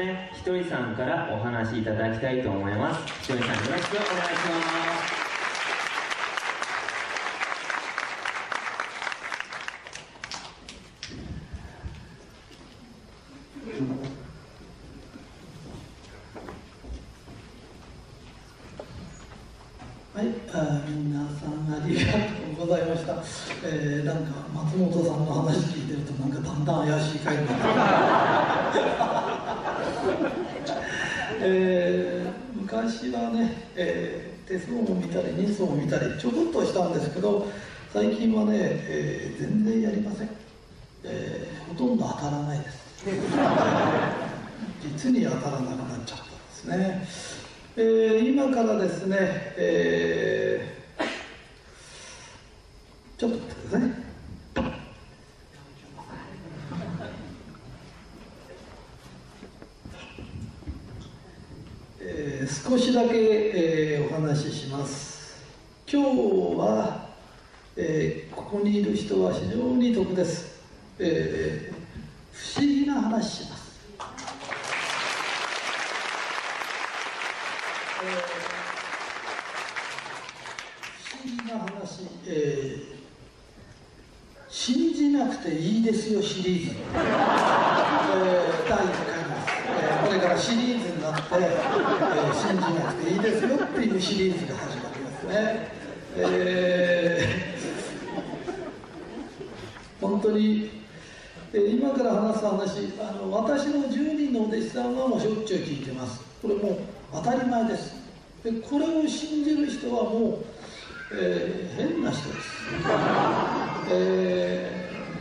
ね、ひとりさんからお話しいただきたいと思います。ひとりさんよろしくお願いします。はい、あー皆さんありがとうございました。えー、なんか松本さんの話聞いてるとなんかだんだん怪しい回になってえー、昔はね、えー、手相も見たり人相も見たりちょこっとしたんですけど最近はね、えー、全然やりません、えー、ほとんど当たらないです。実に当たらなくなっちゃったんですね。えー今からですね、えーちょっと待ってくださいね。えー少しだけ、えーお話しします。今日は、えーここにいる人は非常に得です。えー不思議な話します。不思議な話、えー信じなくていいですよシリーズ、えー第1回です、えーこれからシリーズになって、えー信じなくていいですよっていうシリーズが始まりますね、えー本当に、えー今から話す話あの私の10人のお弟子さんはもうしょっちゅう聞いてます。これもう当たり前です。でこれを信じる人はもう、えー変な人です、え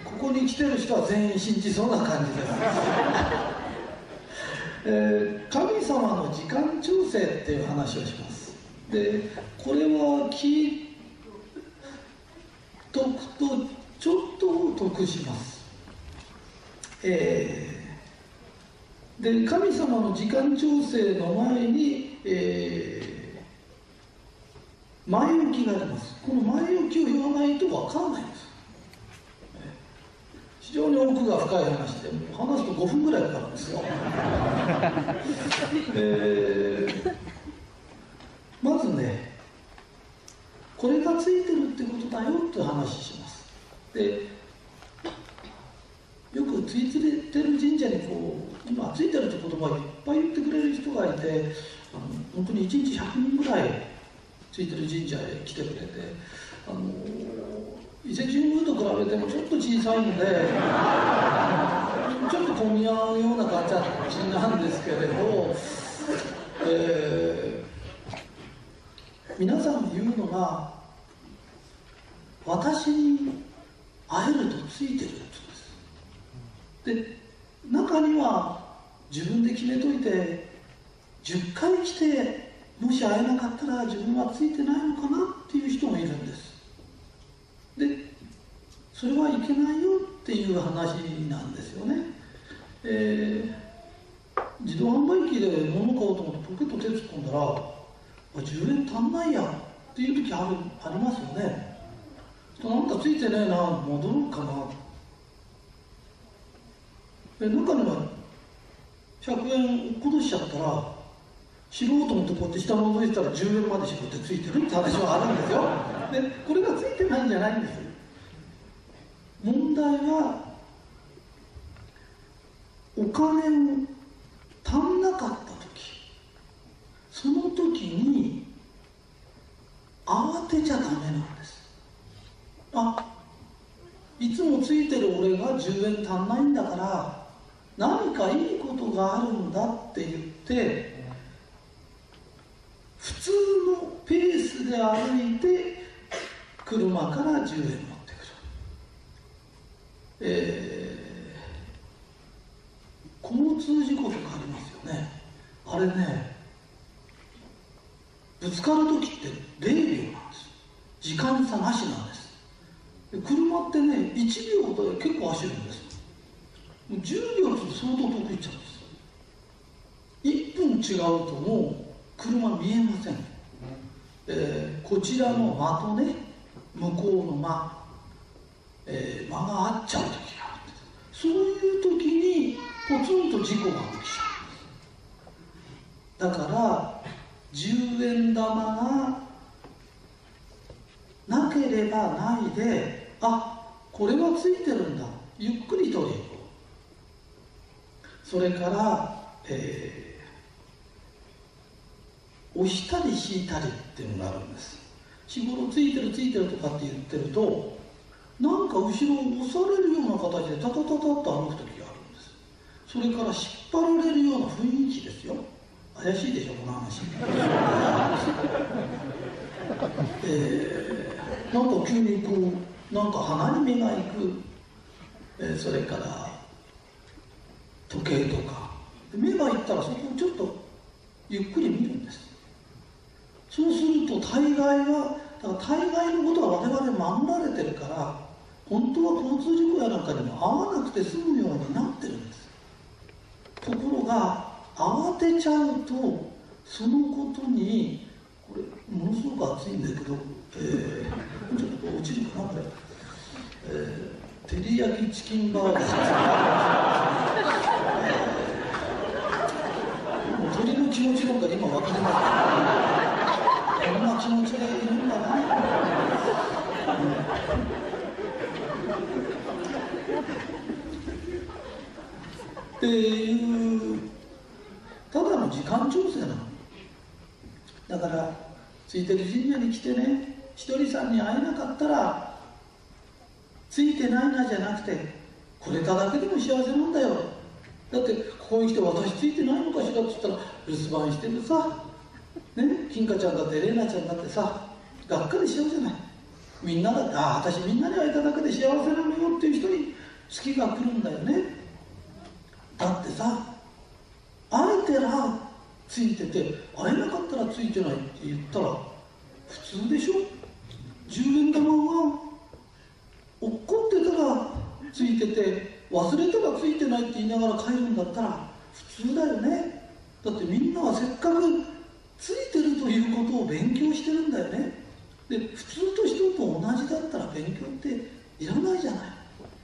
ーここに来てる人は全員信じそうな感じです、えー神様の時間調整っていう話をします。でこれは聞いとくとちょっと得します。えーで神様の時間調整の前に、えー前置きがあります。この前置きを言わないと分かんないんです。えー非常に奥が深い話でもう話すと5分ぐらいかかるんですよ、えーまずねこれがついてるってことだよって話します。でよくついてる神社にこう今ついてるって言葉をいっぱい言ってくれる人がいてあの本当に1日100人ぐらいついてる神社へ来てくれてあの伊勢神宮と比べてもちょっと小さいので ちょっと混み合うような形なんですけれど、えー皆さん言うのが私に会えるとついてるって言うんです。で中には自分で決めといて10回来てもし会えなかったら自分はついてないのかなっていう人もいるんです。でそれはいけないよっていう話なんですよね、えー自動販売機で物買おうと思ってポケット手突っ込んだら10円足んないやっていう時あるありますよね。なんかついてねえな戻ろうかな。え中には100円落っことしちゃったら知ろうとこって下覗いたら10円までしろってついてるって話はあるんですよ。でこれがついてないんじゃないんです問題はお金を足んなかった時その時に慌てちゃダメなんです。あいつもついてる俺が10円足んないんだから何かいいことがあるんだって言って普通のペースで歩いて車から10円持ってくる、えー通事故とかありますよね。あれねぶつかる時って0秒なんです。時間差なしなんです。で車ってね1秒で結構走るんです。もう10秒って相当遠く行っちゃうんです。1分違うともう車見えません、えーこちらの間とね向こうの間、えー間が合っちゃう時があるそういう時にポツンと事故が起きちゃうだから10円玉がなければないであこれはついてるんだ。ゆっくり取り行こう。それから、えー押したり引いたり。っていうのがあるんです。日頃ついてるついてるとかって言ってるとなんか後ろを押されるような形でタタタタッと歩く時があるんです。それから引っ張られるような雰囲気ですよ。怪しいでしょこの話。えーなんか急にこうなんか鼻に目が行く、えーそれから時計とか。目が行ったらそこをちょっとゆっくり見るんです。そうすると大概はだから大概のことは我々守られてるから本当は交通事故やなんかにも合わなくて済むようになってるんです。ところが慌てちゃうとそのことにこれものすごく熱いんだけど、えー、ちょっと落ちるかなこれ、えー、照り焼きチキンバーガー。もう鳥の気持ちなんか今分かります気持ちがいるん。だな、っていうただの時間調整なの。だからついてる神社に来てねひとりさんに会えなかったらついてないなじゃなくてこれただけでも幸せなんだよ。だってここに来て私ついてないのかしらって言ったら留守番してるさ。ね金華ちゃんだって玲奈ちゃんだってさがっかりしちゃうじゃない。みんなだってああ私みんなに会えただけで幸せなのよっていう人に月が来るんだよね。だってさ会えてらついてて会えなかったらついてないって言ったら普通でしょ。10円玉が落っこってたらついてて忘れたらついてないって言いながら帰るんだったら普通だよね。だってみんなはせっかくついてるということを勉強してるんだよね。で普通と人と同じだったら勉強っていらないじゃない。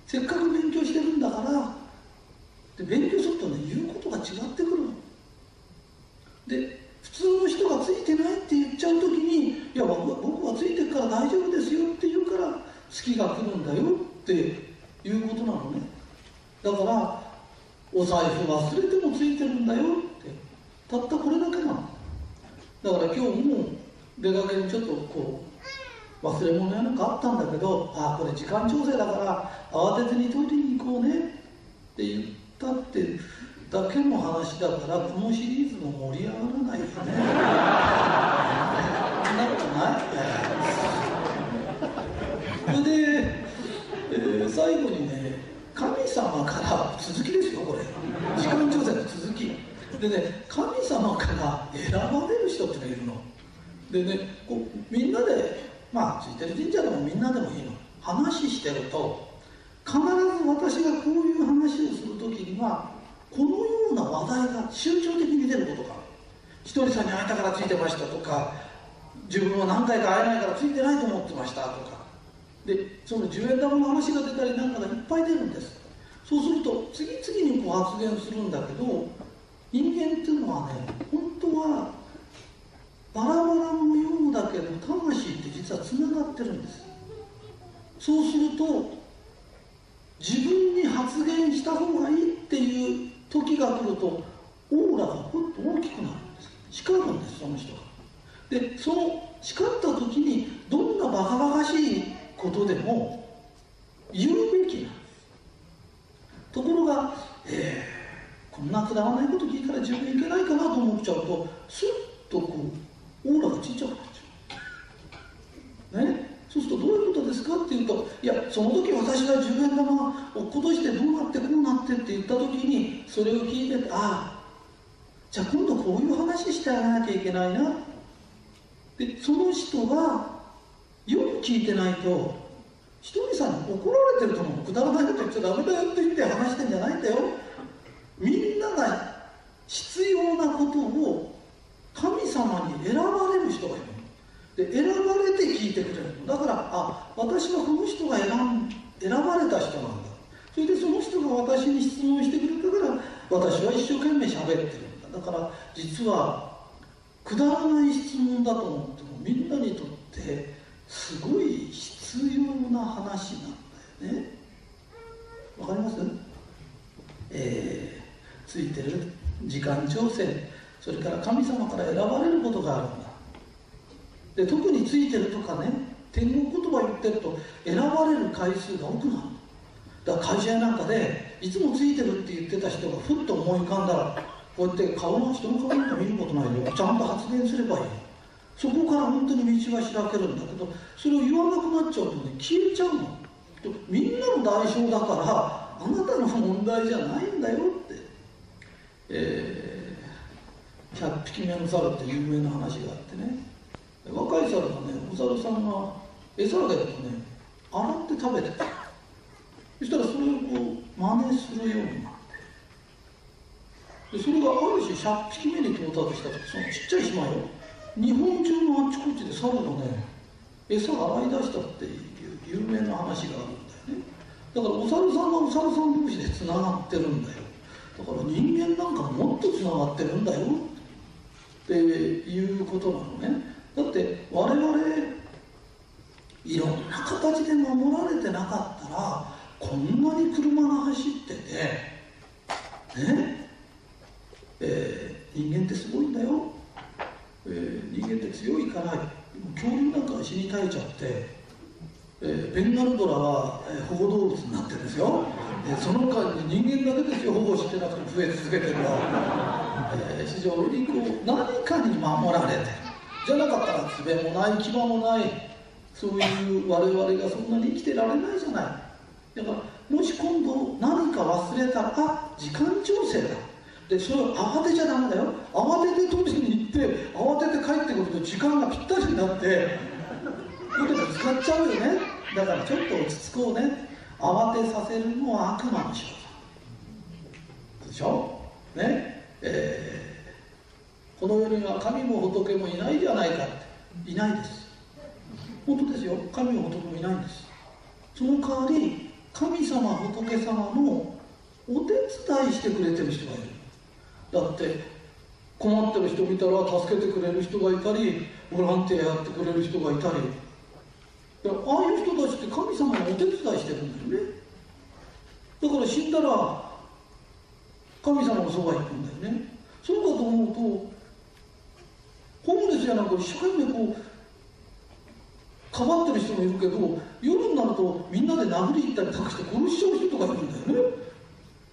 せっかく勉強してるんだから。で勉強するとね言うことが違ってくるの。で普通の人がついてないって言っちゃう時に「いや僕は僕はついてるから大丈夫ですよ」って言うから月が来るんだよっていうことなのね。だからお財布忘れてもついてるんだよって。たったこれだけなの。だから今日も出かけにちょっとこう忘れ物やなんかあったんだけどああこれ時間調整だから慌てずにトイレに行こうねって言ったってだけの話だからこのシリーズも盛り上がらないよね。そんなことない？それで、えー最後にね神様から続きですよこれ。時間調整の続き。でね神様から選ばれる人ってのがいるの。でねこうみんなでまあついてる神社でもみんなでもいいの。話してると必ず私がこういう話をする時にはこのような話題が集中的に出ることがある。ひとりさんに会えたからついてましたとか自分は何回か会えないからついてないと思ってましたとか。でその10円玉の話が出たりなんかがいっぱい出るんです。そうすると次々にこう発言するんだけど人間っていうのはね本当はバラバラのようだけど魂って実はつながってるんです。そうすると自分に発言した方がいいっていう時が来るとオーラがふっと大きくなるんです。叱るんですその人が。でその叱った時にどんなバカバカしいことでも言うべきなんです。ところが、えーこんなくだらないこと聞いたら自分いけないかなと思っちゃうとスッとこうオーラがちっちゃくなっちゃう。ね？そうするとどういうことですかっていうといやその時私が10円玉を落っことしてどうなってこうなってって言った時にそれを聞いてああじゃあ今度こういう話してあげなきゃいけないなでその人がよく聞いてないとひとりさんに怒られてると思うくだらないこと言っちゃダメだよって言って話してんじゃないんだよ。みんなが必要なことを神様に選ばれる人がいるで選ばれて聞いてくれるだからあ私はこの人が選ん選ばれた人なんだ。それでその人が私に質問してくれたから私は一生懸命喋ってるんだ。だから実はくだらない質問だと思ってもみんなにとってすごい必要な話なんだよね。わかります？えー、ついてる時間調整。それから神様から選ばれることがあるんだ。で特についてるとかね天国言葉言ってると選ばれる回数が多くなる。だから会社なんかでいつもついてるって言ってた人がふっと思い浮かんだらこうやって顔の人の顔なんか見ることないよ。ちゃんと発言すればいい。そこから本当に道が開けるんだ。けどそれを言わなくなっちゃうとね消えちゃうの。みんなの代償だからあなたの問題じゃないんだよ。っ、えー、100匹目の猿って有名な話があってね。若い猿がねお猿さんが餌あげるとね洗って食べてた。そしたらそれをこう真似するようになって。でそれがある種100匹目に到達した時そのちっちゃい島よ。日本中のあちこちで猿がね餌洗い出したっていう有名な話があるんだよね。だからお猿さんはお猿さん同士でつながってるんだよ。だから人間なんかもっとつながってるんだよ。っていうことなのね。だって我々いろんな形で守られてなかったらこんなに車が走っててね。えー、人間ってすごいんだよ、えー、人間って強いから恐竜なんか死に絶えちゃって、えー、ベンガルドラは、えー、保護動物になってるんですよ、その間に人間だけですよ保護してなくて増え続けてるのは、えー、非常にこう何かに守られてるじゃなかったら爪もない牙もないそういう我々がそんなに生きてられないじゃない。だからもし今度何か忘れたらあ時間調整だでそれを慌てちゃダメだよ慌てて取りに行って慌てて帰ってくると時間がぴったりになってこれで使っちゃうよね。だからちょっと落ち着こうね。慌てさせるのは悪魔の仕業。でしょ？ね？えー、この世には神も仏もいないじゃないかって。いないです。本当ですよ。神も仏もいないんです。その代わり神様仏様のお手伝いしてくれてる人がいる。だって困ってる人見たら助けてくれる人がいたりボランティアやってくれる人がいたり。ああいう人たち神様のお手伝いしてるんだよね。だから死んだら神様のそば行くんだよね。そうかと思うとホームレスやなんか一生懸命こうかばってる人もいるけど夜になるとみんなで殴り行ったりとかして殺しちゃう人とかいるんだよね。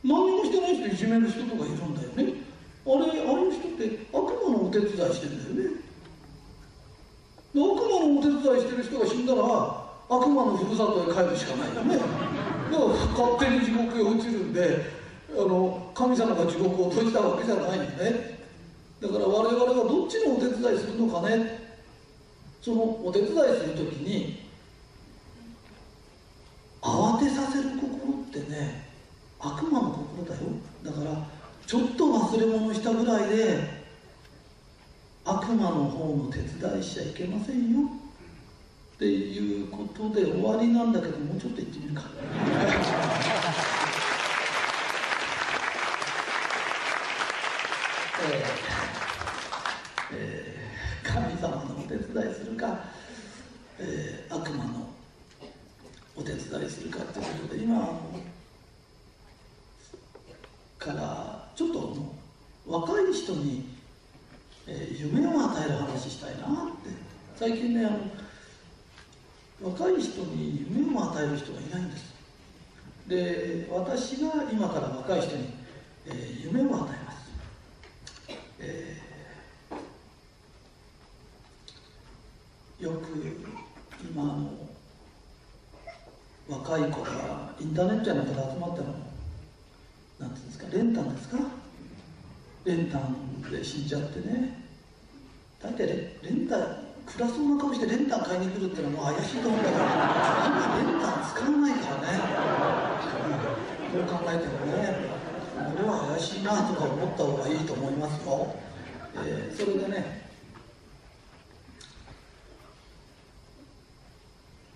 何もしてない人いじめる人とかいるんだよね。あれあの人って悪魔のお手伝いしてんだよね。悪魔のお手伝いしてる人が死んだら悪魔のふるさとへ帰るしかないよね。だから勝手に地獄へ落ちるんであの神様が地獄を閉じたわけじゃないよね。だから我々はどっちのお手伝いするのかね。そのお手伝いする時に慌てさせる心ってね悪魔の心だよ。だからちょっと忘れ物したぐらいで悪魔の方の手伝いしちゃいけませんよ。っていうことで終わりなんだけどもうちょっと言ってみるか。えーえー、神様のお手伝いするか、えー、悪魔のお手伝いするかということで今からちょっと若い人に、えー、夢を与える話したいなって。最近ねあの若い人に夢を与える人がいないんです。で私が今から若い人に、えー、夢を与えます、えー、よく今の若い子がインターネットやなんかで集まったのなんていうんですか練炭ですか？練炭で死んじゃってね。大体レ練炭暗そうな顔して練炭買いに来るってのはもう怪しいと思うんだから今練炭使わないからねこう考えてもねこれは怪しいなとか思った方がいいと思いますよ、えー、それでね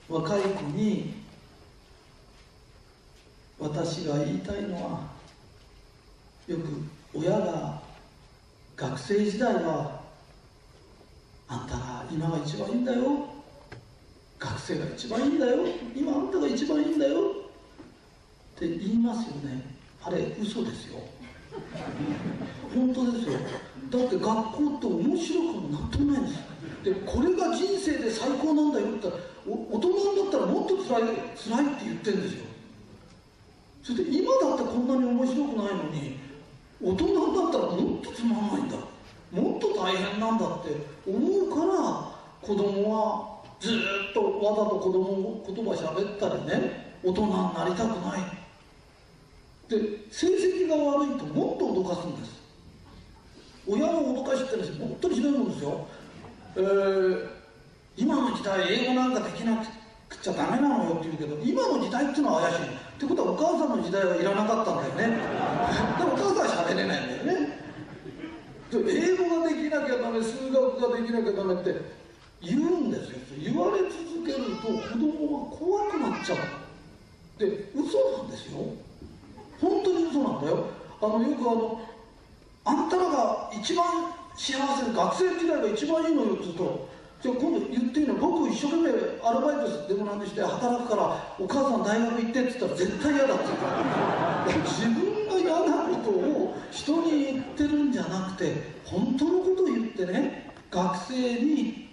若い子に私が言いたいのはよく親が学生時代は今が一番いいんだよ。学生が一番いいんだよ。今あんたが一番いいんだよ。って言いますよね。あれ嘘ですよ。本当ですよ。だって学校って面白くもなんともないんです。でこれが人生で最高なんだよって言ったら大人になったらもっと辛い辛いって言ってるんですよ。それで今だってこんなに面白くないのに大人になったらもっとつまんないんだ。もっと大変なんだって思うから子供はずっとわざと子供言葉喋ったりね大人になりたくない。で成績が悪いともっと脅かすんです。親の脅かしってのは本当にひどいもんですよ、えー、今の時代英語なんかできなくちゃダメなのよって言うけど今の時代っていうのは怪しい。ってことはお母さんの時代はいらなかったんだよね。でもお母さんは喋れないんだよね。英語ができなきゃダメ数学ができなきゃダメって言うんですよ。言われ続けると子供は怖くなっちゃう。で嘘なんですよ。本当に嘘なんだよ。あのよくあのあんたらが一番幸せ学生時代が一番いいのよって言うとじゃあ今度言っていいの？僕一生懸命アルバイトでもなんでして働くからお母さん大学行ってって言ったら絶対嫌だって言う。自分が嫌なことを人に言ってるんじゃなくて本当のことを言ってね学生に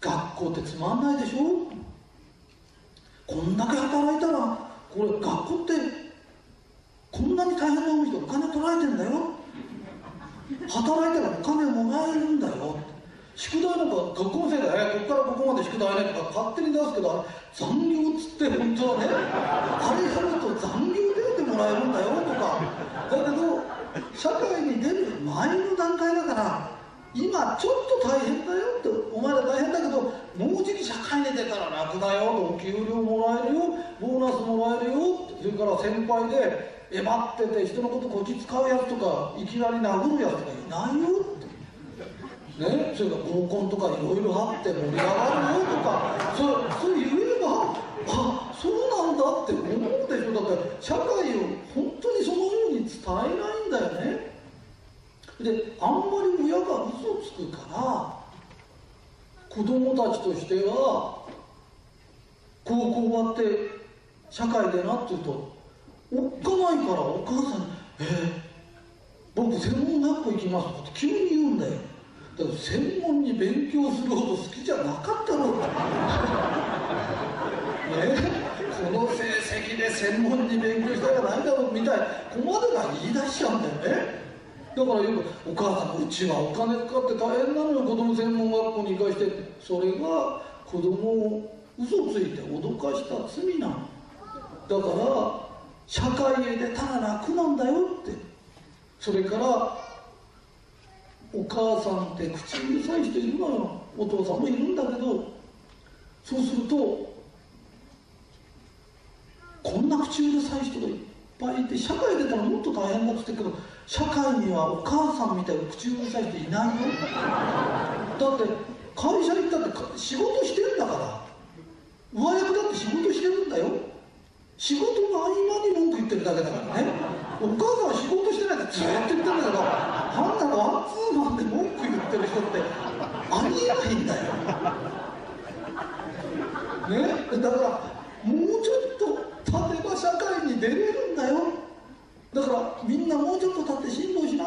学校ってつまんないでしょ？こんだけ働いたらこれ学校ってこんなに大変な思いしてお金取られてんだよ。働いたらお金もらえるんだよ。宿題なんか学校のせいで、ここからここまで宿題ねとか勝手に出すけど残業っつって本当はねあれやると残業出てもらえるんだよとか。だけど社会に出る前の段階だから今ちょっと大変だよってお前ら大変だけどもうじき社会に出たら楽だよ。とお給料もらえるよ。ボーナスもらえるよ。それから先輩でえばってて人のことこき使うやつとかいきなり殴るやつとかいないよって。ね？それから合コンとかいろいろあって盛り上がるよとか。そそう言えばあそうなんだって思うでしょ。だって社会を本当にそのように伝えないんだよね。であんまり親が嘘つくから子供たちとしては高校終わって社会でなって言うとおっかないからお母さんに「えー、僕専門学校行きます」って急に言うんだよ。だから専門に勉強するほど好きじゃなかったろうねこの成績で専門に勉強したらないだろうみたいここまでが言い出しちゃうんだよね。だからよく「お母さんうちはお金かかって大変なのよ子供専門学校に行かして」それが子供を嘘ついて脅かした罪なのだから社会へ出たら楽なんだよって。それからお母さんって口うるさい人いるのよお父さんもいるんだけど。そうするとこんな口うるさい人がいっぱいいて社会出たらもっと大変だって言ってるけど社会にはお母さんみたいに口うるさい人いないよ。だって会社行ったって仕事してるんだから。上役だって仕事してるんだよ。仕事の合間に文句言ってるだけだからね。お母さんは仕事してないってずっと言ってるんだけどあんなワンツーマンで文句言ってる人ってありえないんだよ。ね？だからもうちょっと立てば社会に出れるだからみんなもうちょっと立って辛抱しな。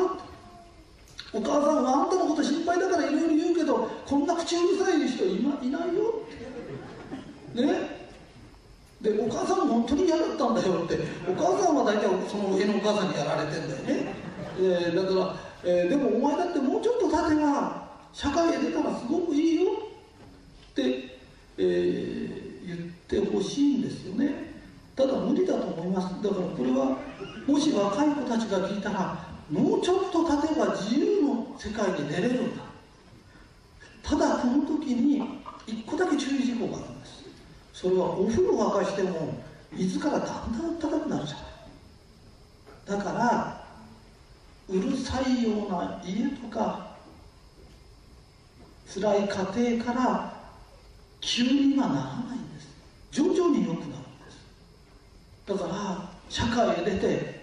お母さんはあんたのこと心配だからいろいろ言うけどこんな口うるさい人い,、ま、いないよ。ね？でお母さんも本当に嫌だったんだよって。お母さんは大体その上のお母さんにやられてんだよね、えー、だから、えー、でもお前だってもうちょっと立てば社会へ出たらすごくいいよって、えー、言ってほしいんですよね。ただ無理だと思います。だからこれはもし若い子たちが聞いたらもうちょっと例えば自由の世界に出れるんだ。ただこの時に一個だけ注意事項があるんです。それはお風呂沸かしても水からだんだん高くなるじゃない。だからうるさいような家とか辛い家庭から急にはならないんです。徐々に良くなるんです。だから社会へ出て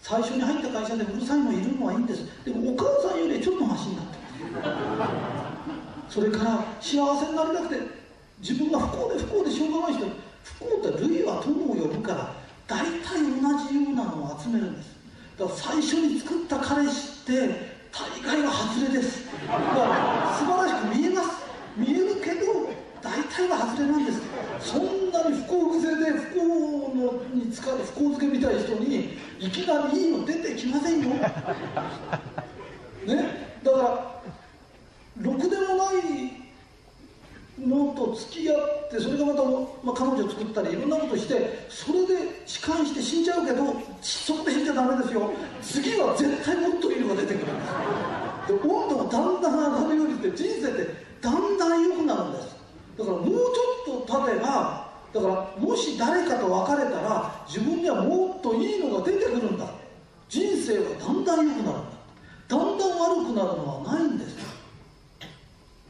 最初に入った会社でうるさいのいるのはいいんです。でもお母さんよりちょっとマシになってそれから幸せになりたくて自分が不幸で不幸でしょうがない人。不幸って類は友を呼ぶから大体同じようなのを集めるんです。だから最初に作った彼氏って大概は外れです。だから素晴らしく見えます。見えるけど大体は外れなんですそんなに不幸癖で不幸のに使う不幸漬けみたい人にいきなりいいの出てきませんよ。ね？だからろくでもないのと付き合ってそれがまた、まあ、彼女作ったりいろんなことしてそれで痴漢して死んじゃうけどそこで死んじゃダメですよ。次は絶対もっといいのが出てくる。んですで温度がだんだん上がるようにして人生ってだんだん良くなるんです。だからもうちょっと経てばだからもし誰かと別れたら自分にはもっといいのが出てくるんだ。人生はだんだん良くなるんだ。だんだん悪くなるのはないんです。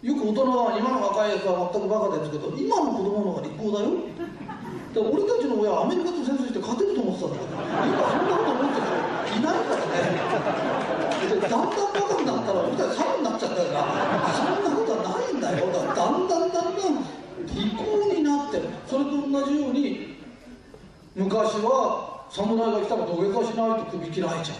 よく大人は今の若いやつは全くバカですけど今の子供の方が利口だよ。だから俺たちの親はアメリカと戦争して勝てると思ってたんだけど今そんなこと思ってる人いないからね。だんだんバカになったら俺たち猿になっちゃったからそんなことはないんだよだからだんだんだんだん利口になってる。それと同じように昔は侍が来たら土下座しないと首切られちゃ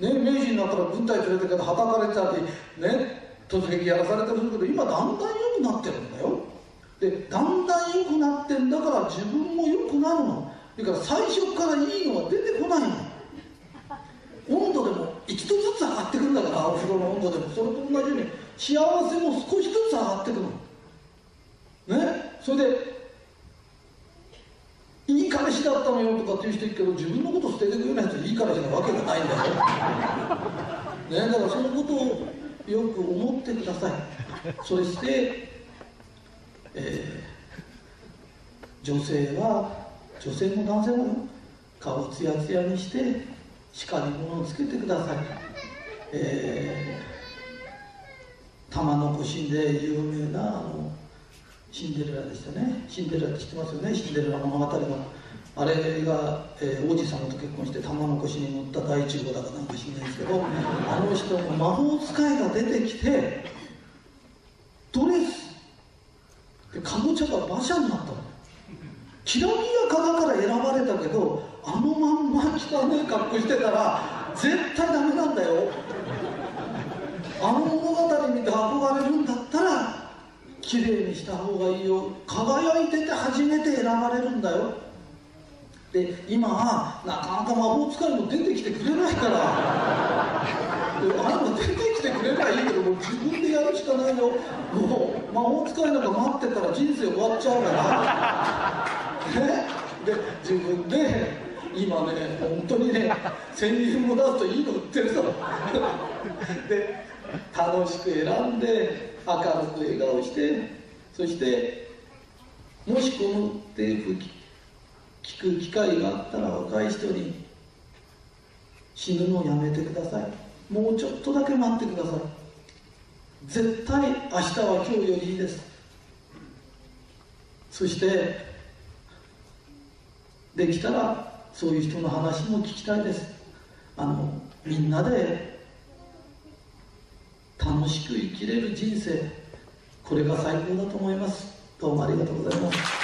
うね明治になったら軍隊連れてからはたかれたりね突撃やらされたりするけど今だんだん良くなってるんだよ。でだんだん良くなってんだから自分も良くなるの。だから最初からいいのが出てこないの。温度でも一度ずつ上がってくるんだからお風呂の温度でも。それと同じように幸せも少しずつ上がってくの。ね？それでいい彼氏だったのよとかっていう人いるけど自分のこと捨ててくようなやついい彼氏なわけがないんだよ。ね？だからそのことをよく思ってください。そして、えー、女性は女性も男性も顔をツヤツヤにして叱り物をつけてください、えー、玉の輿で有名なあのシンデレラでしたね。シンデレラって知ってますよね？シンデレラの物語の。あれが、えー、王子様と結婚して玉の腰に乗った第一号だかなんか知らないですけどあの人の魔法使いが出てきてドレスでかぼちゃが馬車になったの。きらびやかだから選ばれたけどあのまんま汚い格好してたら絶対ダメなんだよ。あの物語見て憧れるんだったら綺麗にした方がいいよ。輝いてて初めて選ばれるんだよ。で今はなかなか魔法使いも出てきてくれないから。であれも出てきてくれないいけどもう自分でやるしかないよ。もう魔法使いなんか待ってたら人生終わっちゃうから。ね。で自分で今ね本当にね1000円も出すといいの売ってるぞで楽しく選んで明るく笑顔してそしてもしこのテープ聞く機会があったら若い人に死ぬのをやめてください。もうちょっとだけ待ってください。絶対明日は今日よりいいです。そしてできたらそういう人の話も聞きたいです。あのみんなで楽しく生きれる人生。これが最高だと思います。どうもありがとうございます。